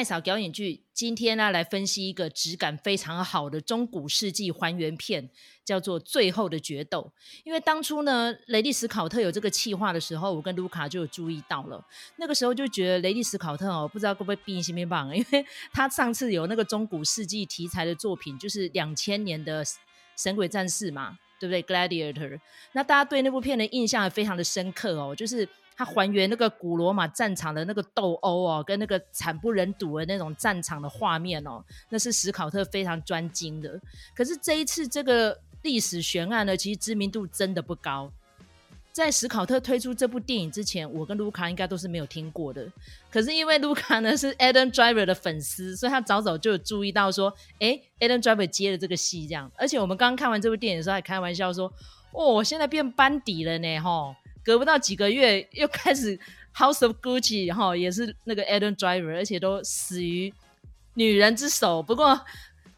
麦嫂表演剧今天呢，来分析一个质感非常好的中古世纪还原片，叫做《最后的决斗》。因为当初呢，雷利·斯考特有这个企划的时候，我跟卢卡就有注意到了。那个时候就觉得雷利·斯考特哦，不知道会不会变形变棒，因为他上次有那个中古世纪题材的作品，就是两千年的《神鬼战士》嘛，对不对？Gladiator。那大家对那部片的印象也非常的深刻哦，就是。他还原那个古罗马战场的那个斗殴哦，跟那个惨不忍睹的那种战场的画面哦，那是史考特非常专精的。可是这一次这个历史悬案呢，其实知名度真的不高。在史考特推出这部电影之前，我跟卢卡应该都是没有听过的。可是因为卢卡呢是 Adam Driver 的粉丝，所以他早早就有注意到说，哎，Adam Driver 接了这个戏这样。而且我们刚刚看完这部电影的时候，还开玩笑说，哦，现在变班底了呢，吼。隔不到几个月，又开始 House of Gucci 哈，也是那个 Adam Driver，而且都死于女人之手。不过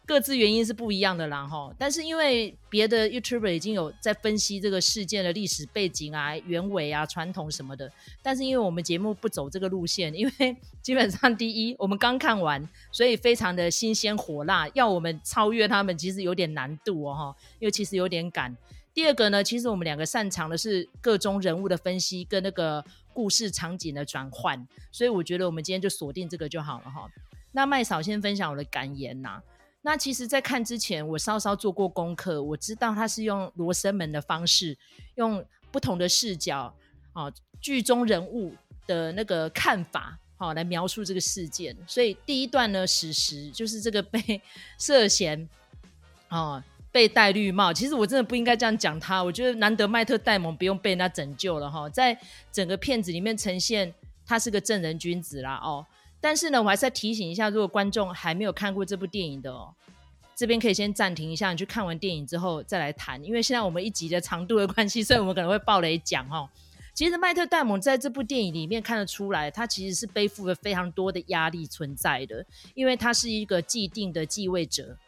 各自原因是不一样的啦哈。但是因为别的 YouTuber 已经有在分析这个事件的历史背景啊、原委啊、传统什么的。但是因为我们节目不走这个路线，因为基本上第一我们刚看完，所以非常的新鲜火辣，要我们超越他们其实有点难度哦哈，因为其实有点赶。第二个呢，其实我们两个擅长的是各种人物的分析跟那个故事场景的转换，所以我觉得我们今天就锁定这个就好了哈。那麦嫂先分享我的感言呐。那其实，在看之前，我稍稍做过功课，我知道他是用罗生门的方式，用不同的视角啊，剧中人物的那个看法，好来描述这个事件。所以第一段呢，史实就是这个被 涉嫌啊。被戴绿帽，其实我真的不应该这样讲他。我觉得难得麦特戴蒙不用被人家拯救了哈，在整个片子里面呈现他是个正人君子啦哦。但是呢，我还是要提醒一下，如果观众还没有看过这部电影的哦，这边可以先暂停一下，你去看完电影之后再来谈。因为现在我们一集的长度的关系，所以我们可能会爆雷讲哦。其实麦特戴蒙在这部电影里面看得出来，他其实是背负了非常多的压力存在的，因为他是一个既定的继位者。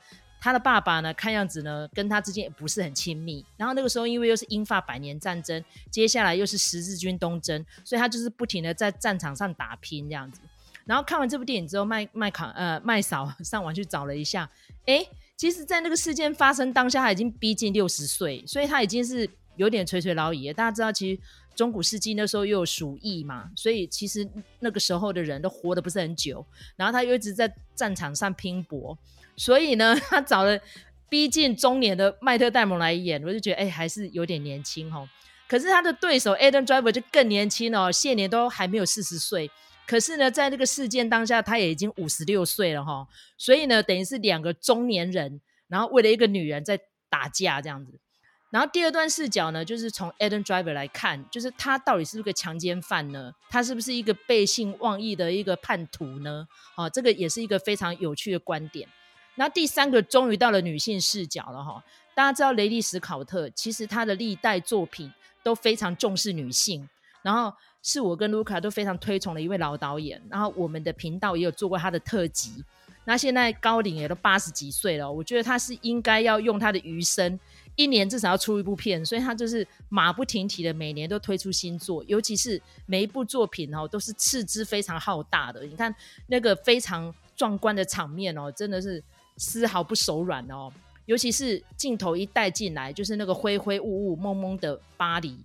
他的爸爸呢，看样子呢，跟他之间也不是很亲密。然后那个时候，因为又是英法百年战争，接下来又是十字军东征，所以他就是不停的在战场上打拼这样子。然后看完这部电影之后，麦麦卡呃麦嫂上网去找了一下，诶，其实，在那个事件发生当下，他已经逼近六十岁，所以他已经是有点垂垂老矣。大家知道，其实中古世纪那时候又有鼠疫嘛，所以其实那个时候的人都活得不是很久。然后他又一直在战场上拼搏。所以呢，他找了逼近中年的麦特戴蒙来演，我就觉得哎、还是有点年轻哦。可是他的对手 Adam Driver 就更年轻哦，现年都还没有四十岁。可是呢，在那个事件当下，他也已经五十六岁了哈。所以呢，等于是两个中年人，然后为了一个女人在打架这样子。然后第二段视角呢，就是从 Adam Driver 来看，就是他到底是不是个强奸犯呢？他是不是一个背信忘义的一个叛徒呢？哦，这个也是一个非常有趣的观点。那第三个终于到了女性视角了哈，大家知道雷利·史考特其实他的历代作品都非常重视女性，然后是我跟卢卡都非常推崇的一位老导演，然后我们的频道也有做过他的特辑。那现在高龄也都八十几岁了，我觉得他是应该要用他的余生，一年至少要出一部片，所以他就是马不停蹄的每年都推出新作，尤其是每一部作品哦都是斥资非常浩大的，你看那个非常壮观的场面哦，真的是。丝毫不手软哦，尤其是镜头一带进来，就是那个灰灰雾雾、蒙蒙的巴黎，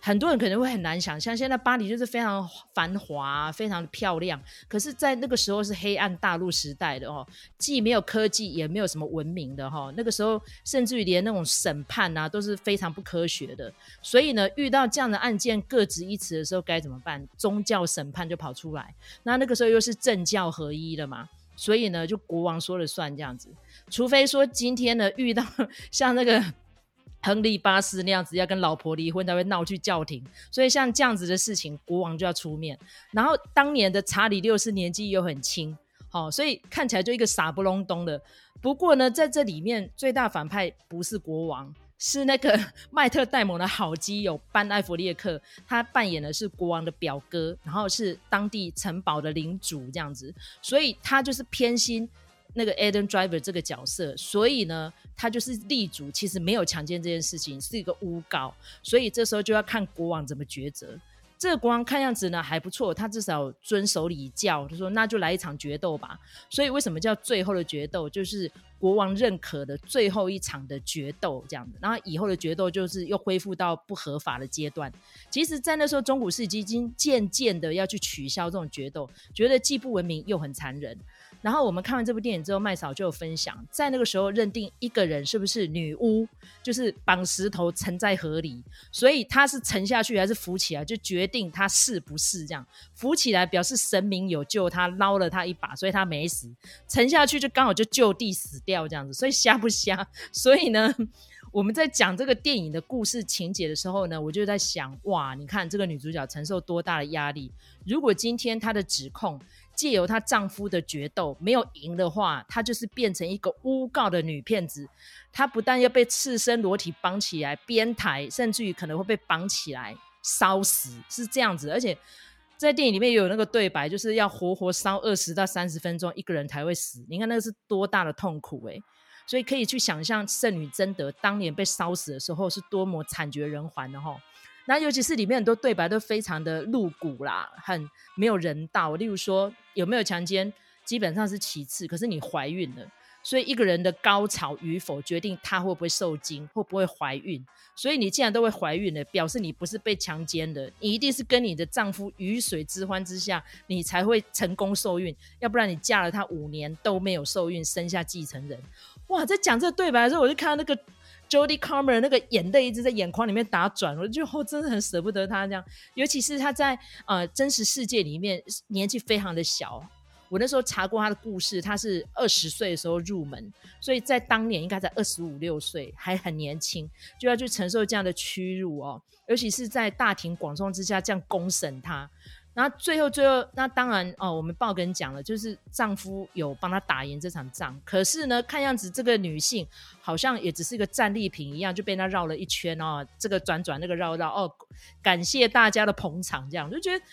很多人可能会很难想象，现在巴黎就是非常繁华、非常漂亮。可是，在那个时候是黑暗大陆时代的哦，既没有科技，也没有什么文明的哈。那个时候，甚至于连那种审判啊都是非常不科学的。所以呢，遇到这样的案件各执一词的时候，该怎么办？宗教审判就跑出来。那那个时候又是政教合一的嘛。所以呢，就国王说了算这样子，除非说今天呢遇到 像那个亨利八世那样子要跟老婆离婚，才会闹去叫停。所以像这样子的事情，国王就要出面。然后当年的查理六世年纪又很轻，好、哦，所以看起来就一个傻不隆咚的。不过呢，在这里面最大反派不是国王。是那个 麦特戴蒙的好基友班艾弗列克，他扮演的是国王的表哥，然后是当地城堡的领主这样子，所以他就是偏心那个 Adam Driver 这个角色，所以呢，他就是立足，其实没有强奸这件事情，是一个诬告，所以这时候就要看国王怎么抉择。这个国王看样子呢还不错，他至少遵守礼教。他说：“那就来一场决斗吧。”所以为什么叫最后的决斗？就是国王认可的最后一场的决斗这样子。然后以后的决斗就是又恢复到不合法的阶段。其实，在那时候中古世纪已经渐渐的要去取消这种决斗，觉得既不文明又很残忍。然后我们看完这部电影之后，麦嫂就有分享，在那个时候认定一个人是不是女巫，就是绑石头沉在河里，所以他是沉下去还是浮起来，就决定他是不是这样。浮起来表示神明有救他，捞了他一把，所以他没死；沉下去就刚好就就地死掉这样子，所以瞎不瞎？所以呢，我们在讲这个电影的故事情节的时候呢，我就在想，哇，你看这个女主角承受多大的压力？如果今天她的指控。借由她丈夫的决斗没有赢的话，她就是变成一个诬告的女骗子。她不但要被赤身裸体绑起来鞭抬，甚至于可能会被绑起来烧死，是这样子。而且在电影里面也有那个对白，就是要活活烧二十到三十分钟，一个人才会死。你看那个是多大的痛苦诶。所以可以去想象圣女贞德当年被烧死的时候是多么惨绝人寰的哈。那尤其是里面很多对白都非常的露骨啦，很没有人道。例如说有没有强奸，基本上是其次，可是你怀孕了，所以一个人的高潮与否决定他会不会受精，会不会怀孕。所以你既然都会怀孕了，表示你不是被强奸的，你一定是跟你的丈夫鱼水之欢之下，你才会成功受孕。要不然你嫁了他五年都没有受孕，生下继承人。哇，在讲这对白的时候，我就看到那个。Jodie Comer 那个眼泪一直在眼眶里面打转，我就真的很舍不得他这样，尤其是他在呃真实世界里面年纪非常的小。我那时候查过他的故事，他是二十岁的时候入门，所以在当年应该在二十五六岁，还很年轻，就要去承受这样的屈辱哦，尤其是在大庭广众之下这样公审他。然后最后最后，那当然哦，我们爆梗讲了，就是丈夫有帮她打赢这场仗。可是呢，看样子这个女性好像也只是一个战利品一样，就被他绕了一圈哦，这个转转那个绕绕哦，感谢大家的捧场，这样就觉得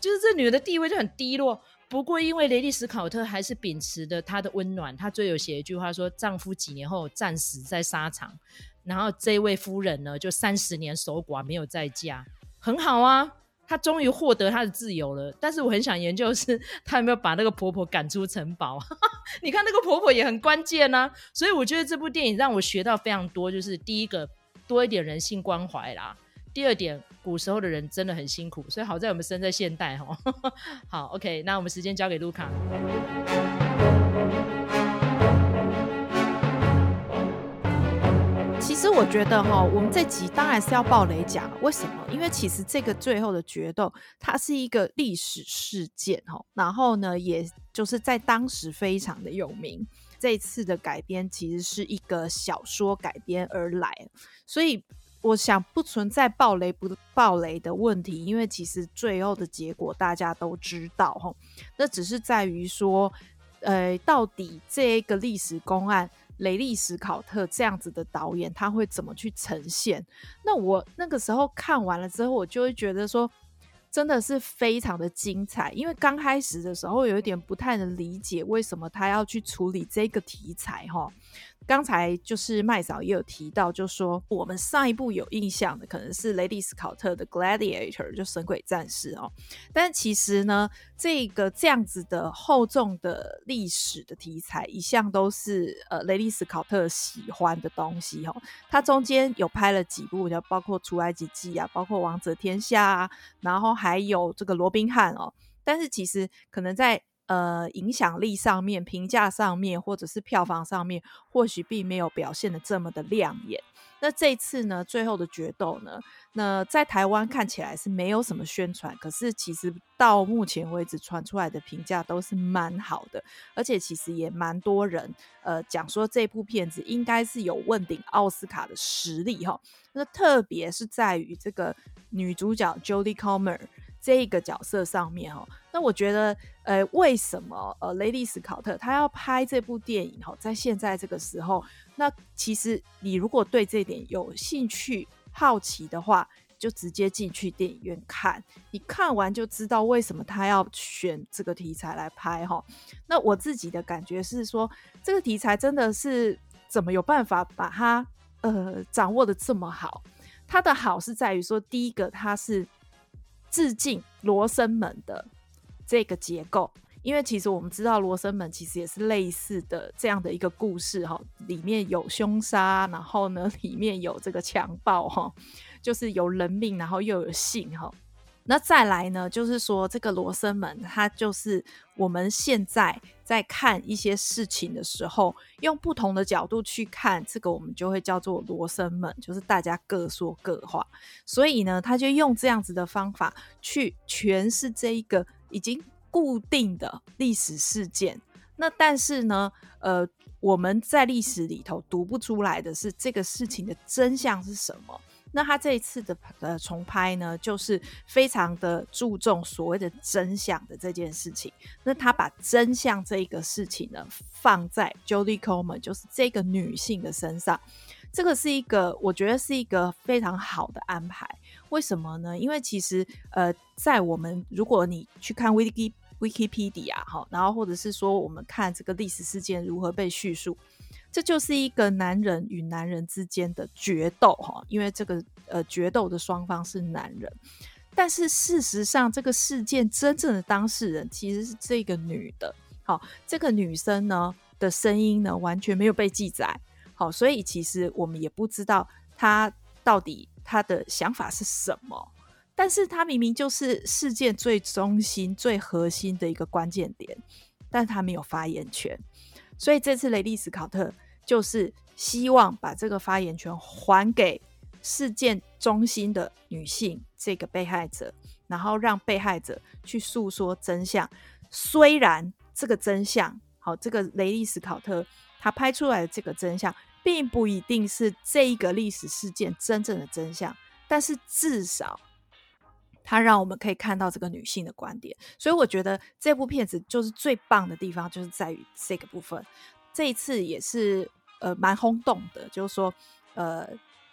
就是这女人的地位就很低落。不过因为雷利斯考特还是秉持着她的温暖，她最有写一句话说：丈夫几年后战死在沙场，然后这位夫人呢就三十年守寡没有再嫁，很好啊。她终于获得她的自由了，但是我很想研究是 她有没有把那个婆婆赶出城堡。你看那个婆婆也很关键啊，所以我觉得这部电影让我学到非常多，就是第一个多一点人性关怀啦，第二点古时候的人真的很辛苦，所以好在我们生在现代哈。好，OK，那我们时间交给卢卡。我觉得哈，我们这集当然是要爆雷讲。为什么？因为其实这个最后的决斗，它是一个历史事件哈。然后呢，也就是在当时非常的有名。这次的改编其实是一个小说改编而来，所以我想不存在爆雷不爆雷的问题。因为其实最后的结果大家都知道哈，那只是在于说，呃，到底这个历史公案。雷利·史考特这样子的导演，他会怎么去呈现？那我那个时候看完了之后，我就会觉得说，真的是非常的精彩。因为刚开始的时候，有一点不太能理解为什么他要去处理这个题材，哈。刚才就是麦嫂也有提到，就说我们上一部有印象的可能是雷利·斯考特的《Gladiator》，就《神鬼战士》哦。但其实呢，这个这样子的厚重的历史的题材，一向都是呃雷利·斯考特喜欢的东西哦。他中间有拍了几部，就包括《出埃及记》啊，包括《王者天下》啊，然后还有这个《罗宾汉》哦。但是其实可能在呃，影响力上面、评价上面，或者是票房上面，或许并没有表现得这么的亮眼。那这次呢，最后的决斗呢，那在台湾看起来是没有什么宣传，可是其实到目前为止传出来的评价都是蛮好的，而且其实也蛮多人呃讲说这部片子应该是有问鼎奥斯卡的实力哈。那特别是在于这个女主角 Jodie Comer。这一个角色上面哦，那我觉得，呃，为什么呃，雷利史考特他要拍这部电影哈，在现在这个时候，那其实你如果对这点有兴趣、好奇的话，就直接进去电影院看，你看完就知道为什么他要选这个题材来拍哈。那我自己的感觉是说，这个题材真的是怎么有办法把它呃掌握得这么好？它的好是在于说，第一个它是。致敬罗生门的这个结构。因为其实我们知道罗生门其实也是类似的这样的一个故事哈，里面有凶杀，然后呢里面有这个强暴哈，就是有人命，然后又有性哈。那再来呢，就是说这个罗生门，它就是我们现在在看一些事情的时候，用不同的角度去看，这个我们就会叫做罗生门，就是大家各说各话。所以呢，他就用这样子的方法去诠释这一个已经。固定的历史事件，那但是呢，呃，我们在历史里头读不出来的是这个事情的真相是什么？那他这一次的呃重拍呢，就是非常的注重所谓的真相的这件事情。那他把真相这一个事情呢，放在 Jodie Comer，就是这个女性的身上，这个是一个我觉得是一个非常好的安排。为什么呢？因为其实呃，在我们如果你去看 Wiki。Wikipedia 哈，然后或者是说我们看这个历史事件如何被叙述，这就是一个男人与男人之间的决斗哈，因为这个呃决斗的双方是男人，但是事实上这个事件真正的当事人其实是这个女的，好，这个女生呢的声音呢完全没有被记载，好，所以其实我们也不知道她到底她的想法是什么。但是她明明就是事件最中心、最核心的一个关键点，但她没有发言权，所以这次雷利斯考特就是希望把这个发言权还给事件中心的女性这个被害者，然后让被害者去诉说真相。虽然这个真相，好，这个雷利斯考特他拍出来的这个真相，并不一定是这一个历史事件真正的真相，但是至少。它让我们可以看到这个女性的观点，所以我觉得这部片子就是最棒的地方，就是在于这个部分。这一次也是呃蛮轰动的，就是说呃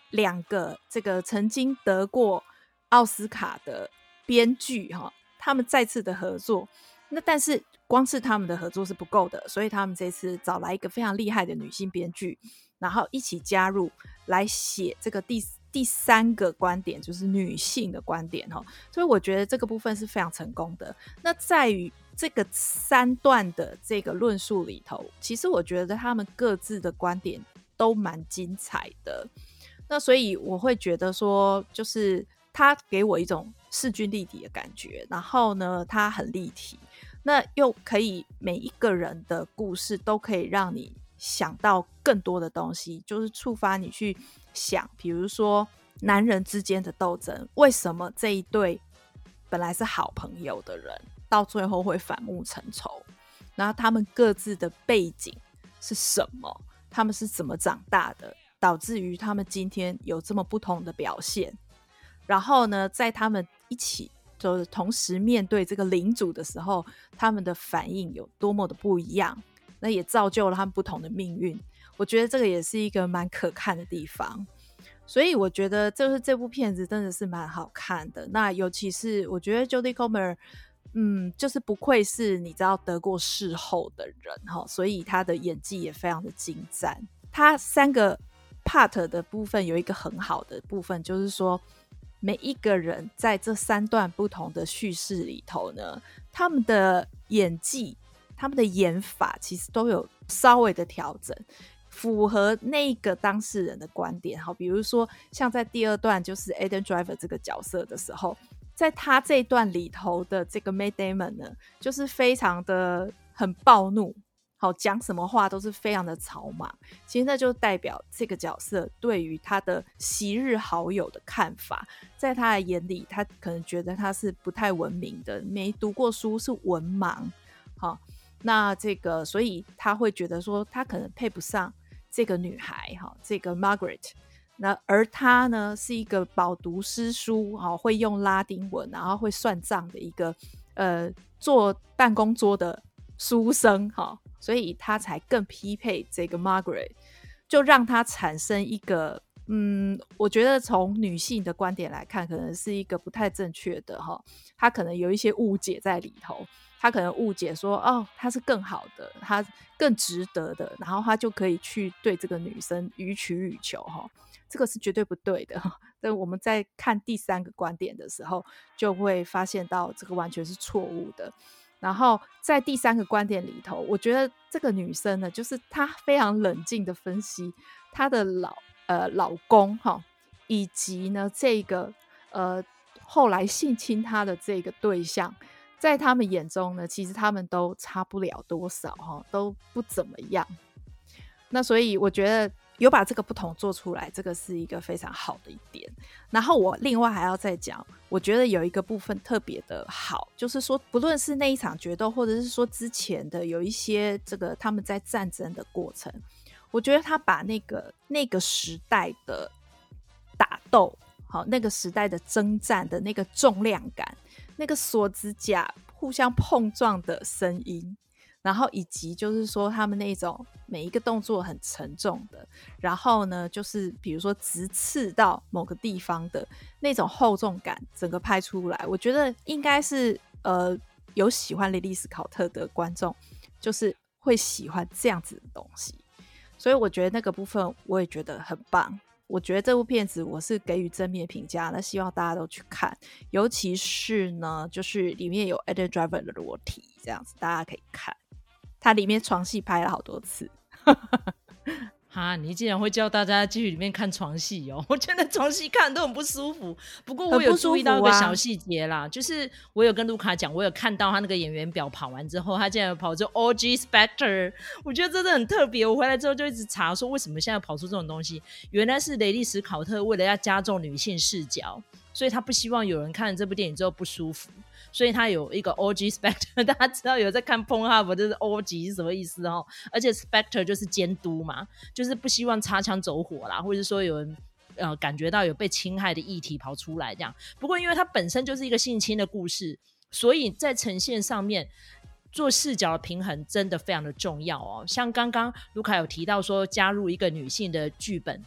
两个这个曾经得过奥斯卡的编剧哈，他们再次的合作。那但是光是他们的合作是不够的，所以他们这次找来一个非常厉害的女性编剧，然后一起加入来写这个第。第三个观点就是女性的观点哈，所以我觉得这个部分是非常成功的。那在于这个三段的这个论述里头，其实我觉得他们各自的观点都蛮精彩的。那所以我会觉得说，就是他给我一种势均力敌的感觉，然后呢，他很立体，那又可以每一个人的故事都可以让你想到更多的东西，就是触发你去。想，比如说男人之间的斗争，为什么这一对本来是好朋友的人，到最后会反目成仇？然后他们各自的背景是什么？他们是怎么长大的，导致于他们今天有这么不同的表现？然后呢，在他们一起就是同时面对这个领主的时候，他们的反应有多么的不一样？那也造就了他们不同的命运。我觉得这个也是一个蛮可看的地方，所以我觉得就是这部片子真的是蛮好看的。那尤其是我觉得 Jodie Comer，嗯，就是不愧是你知道得过事后的人哈，所以他的演技也非常的精湛。他三个 part 的部分有一个很好的部分，就是说每一个人在这三段不同的叙事里头呢，他们的演技、他们的演法其实都有稍微的调整。符合那个当事人的观点，好，比如说像在第二段就是 Adam Driver 这个角色的时候，在他这一段里头的这个 Matt Damon 呢，就是非常的很暴怒，好，讲什么话都是非常的草莽。其实那就代表这个角色对于他的昔日好友的看法，在他的眼里，他可能觉得他是不太文明的，没读过书，是文盲。好，那这个所以他会觉得说他可能配不上。这个女孩哈，这个 Margaret，那而她呢是一个饱读诗书哈，会用拉丁文，然后会算账的一个呃坐办公桌的书生哈，所以她才更匹配这个 Margaret，就让她产生一个嗯，我觉得从女性的观点来看，可能是一个不太正确的哈，她可能有一些误解在里头，他可能误解说，哦，他是更好的，他更值得的，然后他就可以去对这个女生予取予求，哈，这个是绝对不对的。但我们在看第三个观点的时候，就会发现到这个完全是错误的。然后在第三个观点里头，我觉得这个女生呢，就是她非常冷静的分析她的老呃老公哈，以及呢这个呃后来性侵她的这个对象，在他们眼中呢，其实他们都差不了多少哈，都不怎么样。那所以我觉得。有把这个不同做出来，这个是一个非常好的一点。然后我另外还要再讲，我觉得有一个部分特别的好，就是说，不论是那一场决斗，或者是说之前的有一些这个他们在战争的过程，我觉得他把那个那个时代的打斗，好，那个时代的征战的那个重量感，那个锁指甲互相碰撞的声音。然后以及就是说，他们那种每一个动作很沉重的，然后呢，就是比如说直刺到某个地方的那种厚重感，整个拍出来，我觉得应该是呃有喜欢雷利斯考特的观众，就是会喜欢这样子的东西。所以我觉得那个部分我也觉得很棒。我觉得这部片子我是给予正面评价，那希望大家都去看，尤其是呢，就是里面有 Adam Driver 的裸体这样子，大家可以看。它里面床戏拍了好多次，哈！你竟然会叫大家继续里面看床戏哦？我觉得床戏看都很不舒服。不过我有注意到一个小细节啦，啊、就是我有跟卢卡讲，我有看到他那个演员表跑完之后，他竟然跑出 OG Spectre，我觉得真的很特别。我回来之后就一直查，说为什么现在跑出这种东西？原来是雷利史考特为了要加重女性视角，所以他不希望有人看了这部电影之后不舒服。所以他有一个 OG Spectre，大家知道有在看 Pornhub 就是 OG 是什么意思哦？而且 Spectre 就是监督嘛，就是不希望擦枪走火啦，或者说有人呃感觉到有被侵害的议题跑出来这样。不过因为它本身就是一个性侵的故事，所以在呈现上面做视角的平衡真的非常的重要哦。像刚刚卢卡有提到说加入一个女性的剧本。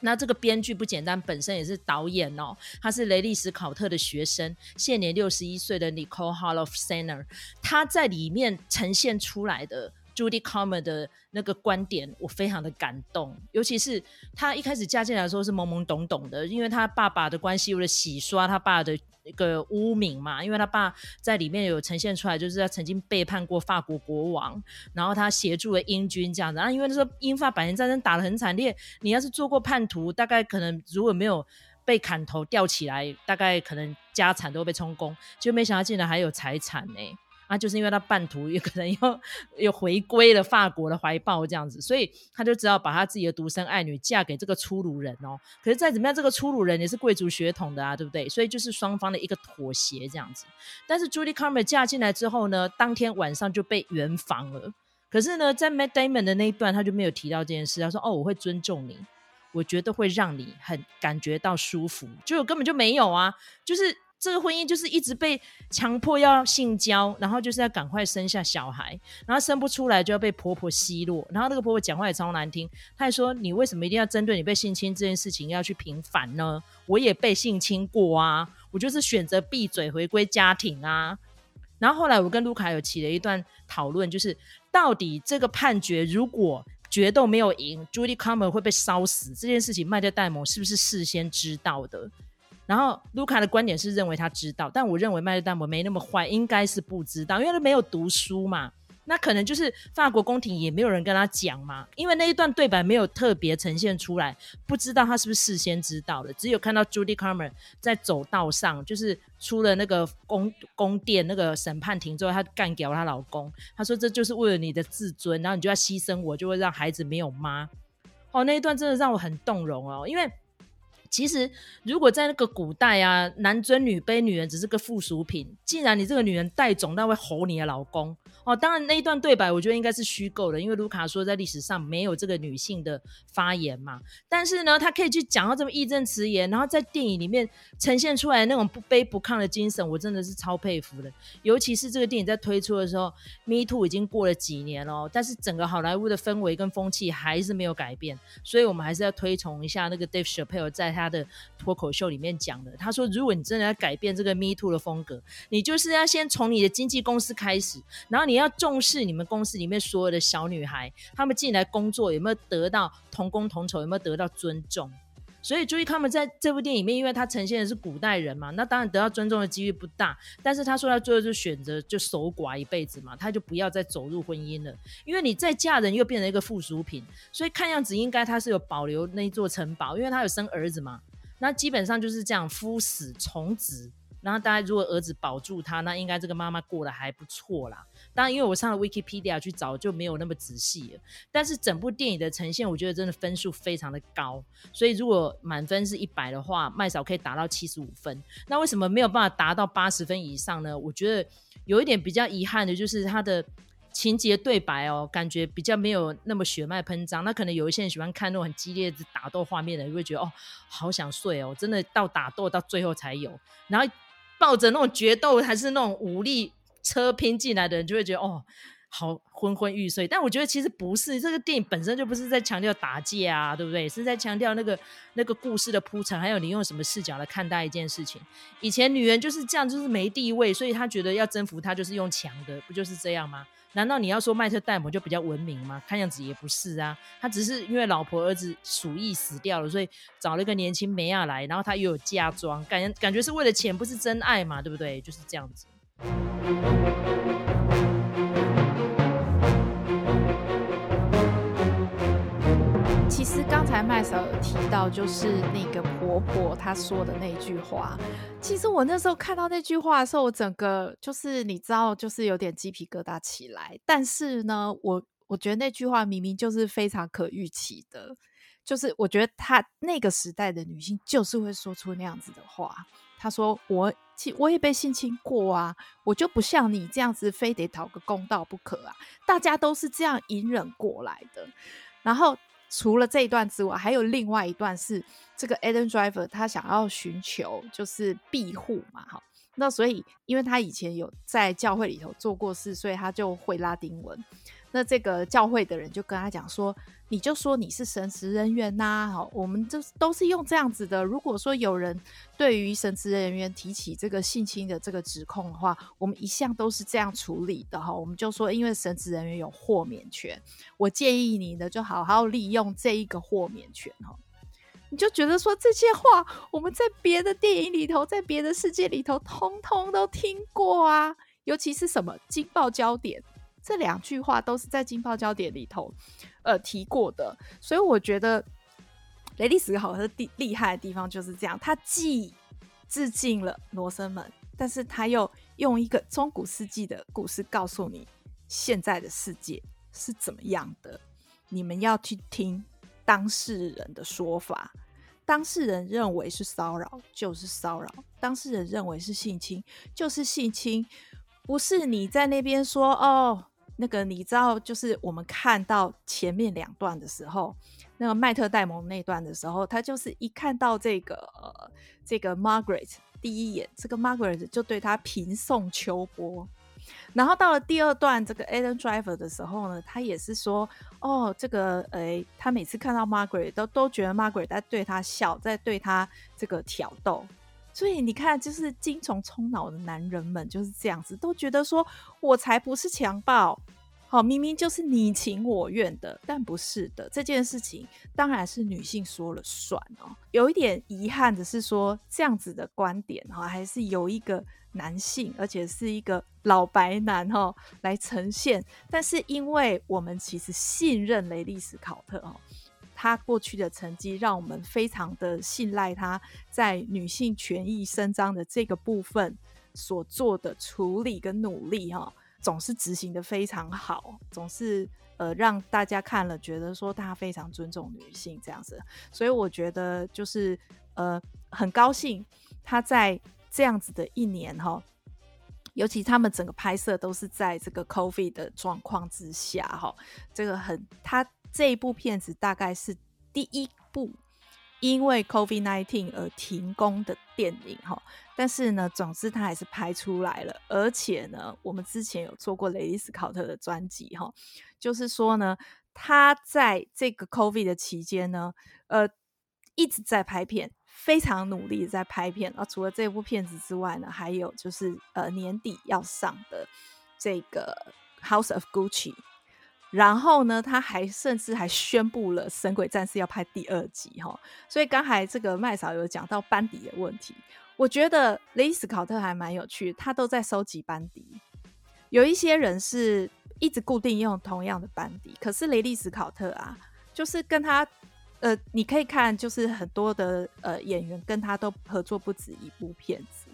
那这个编剧不简单，本身也是导演哦。他是雷利斯考特的学生，现年六十一岁的 Nicole Holofcener，他在里面呈现出来的 Judy Comer 的那个观点，我非常的感动。尤其是他一开始嫁进来的时候是懵懵懂懂的，因为他爸爸的关系，为了洗刷他爸的。一个污名嘛，因为他爸在里面有呈现出来，就是他曾经背叛过法国国王，然后他协助了英军这样子。啊因为那时候英法百年战争打得很惨烈，你要是做过叛徒，大概可能如果没有被砍头吊起来，大概可能家产都会被充公，就没想到竟然还有财产呢、那、啊、就是因为他半途 有可能又又回归了法国的怀抱这样子，所以他就只好把他自己的独生爱女嫁给这个粗鲁人哦。可是再怎么样，这个粗鲁人也是贵族血统的啊，对不对？所以就是双方的一个妥协这样子。但是 Judy c a r m e r 嫁进来之后呢，当天晚上就被圆房了。可是呢，在 Matt Damon 的那一段，他就没有提到这件事。他说：“哦，我会尊重你，我觉得会让你很感觉到舒服。”就根本就没有啊，就是。这个婚姻就是一直被强迫要性交，然后就是要赶快生下小孩，然后生不出来就要被婆婆奚落，然后那个婆婆讲话也超难听，她还说，你为什么一定要针对你被性侵这件事情要去平反呢？我也被性侵过啊，我就是选择闭嘴回归家庭啊。然后后来我跟卢卡有起了一段讨论，就是到底这个判决如果决斗没有赢，Judy Comer 会被烧死这件事情，麦特戴蒙是不是事先知道的？然后卢卡的观点是认为他知道，但我认为麦特戴蒙没那么坏，应该是不知道，因为他没有读书嘛。那可能就是法国宫廷也没有人跟他讲嘛，因为那一段对白没有特别呈现出来，不知道他是不是事先知道的。只有看到 Judy Comer 在走道上，就是出了那个宫宫殿那个审判庭之后，她干掉她老公，她说这就是为了你的自尊，然后你就要牺牲我，就会让孩子没有妈。哦，那一段真的让我很动容哦，因为。其实，如果在那个古代啊，男尊女卑，女人只是个附属品。既然你这个女人带种，那会吼你的老公哦。当然，那一段对白我觉得应该是虚构的，因为卢卡说在历史上没有这个女性的发言嘛。但是呢，他可以去讲到这么义正辞严，然后在电影里面呈现出来那种不卑不亢的精神，我真的是超佩服的。尤其是这个电影在推出的时候，Me Too 已经过了几年了，但是整个好莱坞的氛围跟风气还是没有改变，所以我们还是要推崇一下那个 Dave Chappelle 在。他的脱口秀里面讲的。他说，如果你真的要改变这个 Me Too 的风格，你就是要先从你的经纪公司开始，然后你要重视你们公司里面所有的小女孩，她们进来工作有没有得到同工同酬，有没有得到尊重。所以注意，他们在这部电影里面，因为他呈现的是古代人嘛，那当然得到尊重的几率不大。但是他说他最后就选择就守寡一辈子嘛，他就不要再走入婚姻了。因为你再嫁人又变成一个附属品，所以看样子应该他是有保留那一座城堡，因为他有生儿子嘛。那基本上就是这样，夫死从子。然后大家如果儿子保住他，那应该这个妈妈过得还不错啦。当然，因为我上了 Wikipedia 去找，就没有那么仔细了。但是整部电影的呈现，我觉得真的分数非常的高。所以如果满分是一百的话，麦嫂可以达到七十五分。那为什么没有办法达到八十分以上呢？我觉得有一点比较遗憾的就是他的情节对白哦，感觉比较没有那么血脉喷张。那可能有一些人喜欢看那种很激烈的打斗画面的，就会觉得哦，好想睡哦，真的到打斗到最后才有。然后抱着那种决斗还是那种武力。车拼进来的人就会觉得哦，好昏昏欲睡。但我觉得其实不是，这个电影本身就不是在强调打架啊，对不对？是在强调那个那个故事的铺陈，还有你用什么视角来看待一件事情。以前女人就是这样，就是没地位，所以她觉得要征服她就是用强的，不就是这样吗？难道你要说麦特戴蒙就比较文明吗？看样子也不是啊，他只是因为老婆儿子鼠疫死掉了，所以找了一个年轻梅亚来，然后他又有嫁妆，感觉感觉是为了钱，不是真爱嘛，对不对？就是这样子。其实刚才麦嫂有提到，就是那个婆婆她说的那句话。其实我那时候看到那句话的时候，我整个就是你知道，就是有点鸡皮疙瘩起来。但是呢，我我觉得那句话明明就是非常可预期的，就是我觉得她那个时代的女性就是会说出那样子的话。他说我。我也被性侵过啊，我就不像你这样子，非得讨个公道不可啊！大家都是这样隐忍过来的。然后除了这一段之外，还有另外一段是这个 Adam Driver 他想要寻求就是庇护嘛，哈。那所以因为他以前有在教会里头做过事，所以他就会拉丁文。那这个教会的人就跟他讲说：“你就说你是神职人员呐、啊，好，我们就都是用这样子的。如果说有人对于神职人员提起这个性侵的这个指控的话，我们一向都是这样处理的哈。我们就说，因为神职人员有豁免权，我建议你呢，就好好利用这一个豁免权哈。你就觉得说这些话，我们在别的电影里头，在别的世界里头，通通都听过啊，尤其是什么惊爆焦点。”这两句话都是在《劲爆焦点》里头，呃提过的，所以我觉得雷利史考特厉厉害的地方就是这样，他既致敬了罗生门，但是他又用一个中古世纪的故事告诉你现在的世界是怎么样的。你们要去听当事人的说法，当事人认为是骚扰就是骚扰，当事人认为是性侵就是性侵，不是你在那边说哦。那个你知道，就是我们看到前面两段的时候，那个麦特戴蒙那段的时候，他就是一看到这个呃这个 Margaret 第一眼，这个 Margaret 就对他平送秋波。然后到了第二段这个 Adam Driver 的时候呢，他也是说哦，这个诶，他每次看到 Margaret 都都觉得 Margaret 在对他笑，在对他这个挑逗。所以你看，就是精虫冲脑的男人们就是这样子，都觉得说我才不是强暴，好，明明就是你情我愿的，但不是的。这件事情当然是女性说了算哦。有一点遗憾的是说，这样子的观点哈，还是由一个男性，而且是一个老白男哈来呈现。但是因为我们其实信任雷利斯考特哦。他过去的成绩让我们非常的信赖他在女性权益伸张的这个部分所做的处理跟努力哈，总是执行得非常好，总是呃让大家看了觉得说他非常尊重女性这样子，所以我觉得就是呃很高兴他在这样子的一年哈，尤其他们整个拍摄都是在这个 COVID 的状况之下哈，这个很他。这一部片子大概是第一部因为 COVID-19 而停工的电影哈，但是呢，总之它还是拍出来了，而且呢，我们之前有做过雷利史考特的专辑哈，就是说呢，他在这个 COVID 的期间呢，呃，一直在拍片，非常努力在拍片。啊，除了这部片子之外呢，还有就是呃年底要上的这个《House of Gucci》。然后呢，他还甚至还宣布了《神鬼战士》要拍第二集哈。所以刚才这个麦嫂有讲到班底的问题，我觉得雷利斯考特还蛮有趣，他都在收集班底。有一些人是一直固定用同样的班底，可是雷利斯考特啊，就是跟他。呃，你可以看，就是很多的呃演员跟他都合作不止一部片子，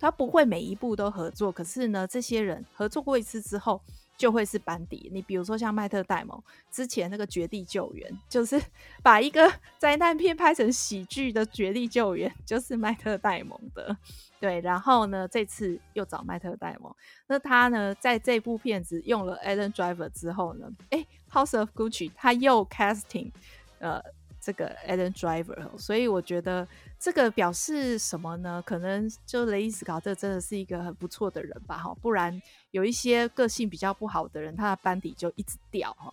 他不会每一部都合作。可是呢，这些人合作过一次之后，就会是班底。你比如说像迈特戴蒙之前那个《绝地救援》，就是 把一个 灾难片拍成喜剧的《绝地救援》，就是迈特戴蒙的。对，然后呢，这次又找迈特戴蒙，那他呢在这部片子用了 Alan Driver 之后呢，哎，《House of Gucci》他又 casting 呃。这个 Alan Driver，所以我觉得这个表示什么呢？可能就雷伊斯考特真的是一个很不错的人吧，哈，不然有一些个性比较不好的人，他的班底就一直掉，哈。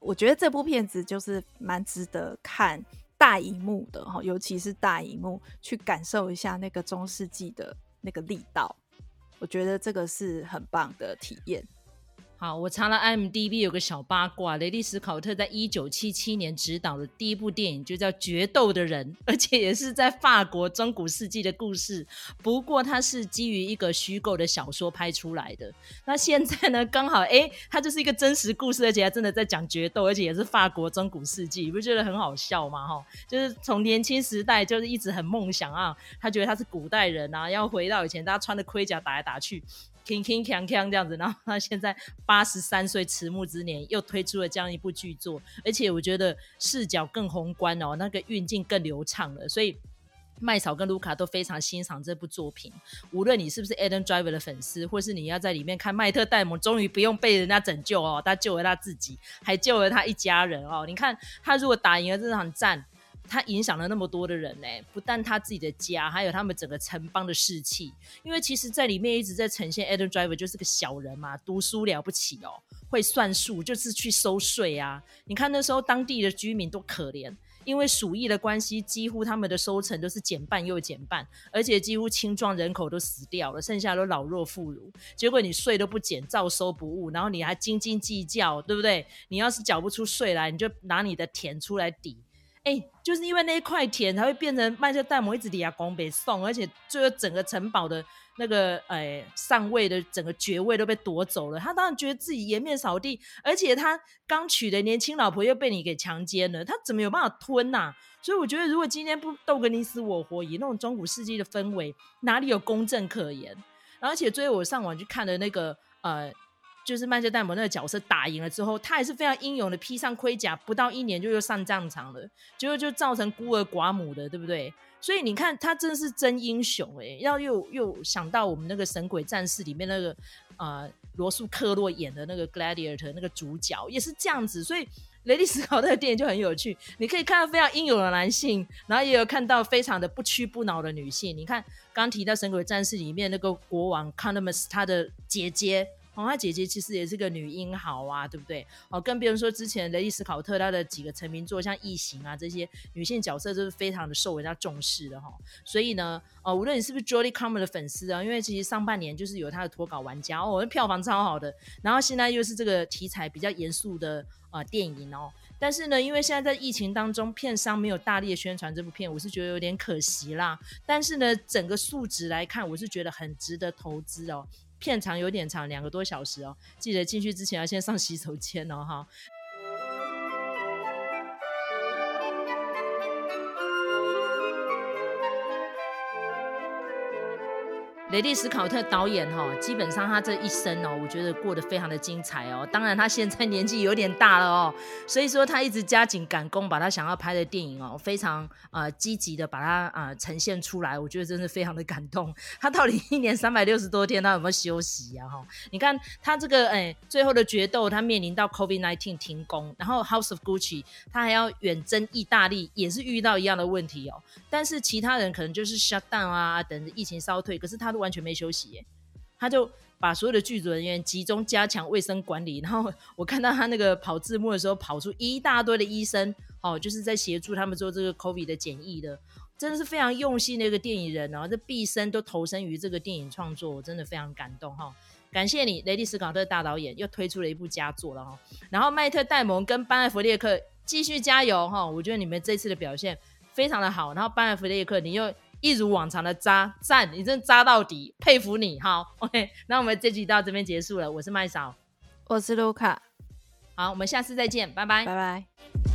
我觉得这部片子就是蛮值得看大荧幕的，哈，尤其是大荧幕去感受一下那个中世纪的那个力道，我觉得这个是很棒的体验。好，我查了 IMDB 有个小八卦，雷利斯考特在一九七七年执导的第一部电影就叫《决斗的人》，而且也是在法国中古世纪的故事。不过它是基于一个虚构的小说拍出来的。那现在呢，刚好哎，它就是一个真实故事，而且还真的在讲决斗，而且也是法国中古世纪，你不觉得很好笑吗？哈，就是从年轻时代就是一直很梦想啊，他觉得他是古代人啊，要回到以前大家穿的盔甲打来打去。铿铿锵锵这样子，然后他现在八十三岁迟暮之年，又推出了这样一部剧作，而且我觉得视角更宏观哦，那个运镜更流畅了，所以麦嫂跟卢卡都非常欣赏这部作品。无论你是不是 Adam Driver 的粉丝，或是你要在里面看迈特戴蒙，终于不用被人家拯救哦，他救了他自己，还救了他一家人哦。你看他如果打赢了这场战。他影响了那么多的人呢，不但他自己的家，还有他们整个城邦的士气。因为其实，在里面一直在呈现 Adam Driver 就是个小人嘛，读书了不起哦，会算数，就是去收税啊。你看那时候当地的居民多可怜，因为鼠疫的关系，几乎他们的收成都是减半又减半，而且几乎青壮人口都死掉了，剩下都老弱妇孺。结果你税都不减，照收不误，然后你还斤斤计较，对不对？你要是缴不出税来，你就拿你的田出来抵。哎、就是因为那一块田才会变成迈特戴蒙一直底下拱北送，而且最后整个城堡的那个哎、上位的整个爵位都被夺走了。他当然觉得自己颜面扫地，而且他刚娶的年轻老婆又被你给强奸了，他怎么有办法吞呐、所以我觉得，如果今天不斗个你死我活，以那种中古世纪的氛围，哪里有公正可言？而且最后我上网去看了那个呃。就是迈特戴蒙那个角色打赢了之后，他也是非常英勇的披上盔甲，不到一年就又上战场了，结果就造成孤儿寡母的，对不对？所以你看他真是真英雄哎！要又又想到我们那个《神鬼战士》里面那个呃罗素克洛演的那个 Gladiator 那个主角也是这样子，所以雷利斯考特的电影就很有趣，你可以看到非常英勇的男性，然后也有看到非常的不屈不挠的女性。你看刚提到《神鬼战士》里面那个国王 Connus 他的姐姐。哦，他姐姐其实也是个女英豪啊，对不对？哦，跟别人说之前雷利斯考特他的几个成名作，像《异形》啊这些女性角色都是非常的受人家重视的哈、所以呢，哦，无论你是不是 Jodie Comer 的粉丝啊，因为其实上半年就是有他的脱稿玩家哦，票房超好的，然后现在又是这个题材比较严肃的啊、呃、电影哦。但是呢，因为现在在疫情当中，片商没有大力的宣传这部片，我是觉得有点可惜啦。但是呢，整个数值来看，我是觉得很值得投资哦。片长有点长，两个多小时哦。记得进去之前要先上洗手间哦，哈。雷利斯考特导演哈，基本上他这一生哦，我觉得过得非常的精彩哦。当然他现在年纪有点大了哦，所以说他一直加紧赶工，把他想要拍的电影哦，非常呃积极的把它啊、呃、呈现出来。我觉得真的非常的感动。他到底一年三百六十多天，他有没有休息呀？哈，你看他这个哎，最后的决斗，他面临到 COVID-19 停工，然后 House of Gucci 他还要远征意大利，也是遇到一样的问题哦。但是其他人可能就是 shut down 啊，等着疫情稍退，可是他如果。完全没休息耶，他就把所有的剧组人员集中加强卫生管理，然后我看到他那个跑字幕的时候，跑出一大堆的医生，哦，就是在协助他们做这个 COVID 的检疫的，真的是非常用心的一个电影人哦，这毕生都投身于这个电影创作，我真的非常感动哈、感谢你，雷利·史考特大导演又推出了一部佳作了哈、然后麦特·戴蒙跟班艾弗列克继续加油哈、我觉得你们这次的表现非常的好。然后班艾弗列克，你又一如往常的扎赞，你真的扎到底，佩服你哈。OK，那我们这集到这边结束了，我是麦嫂，我是卢卡，好，我们下次再见，拜拜，拜拜。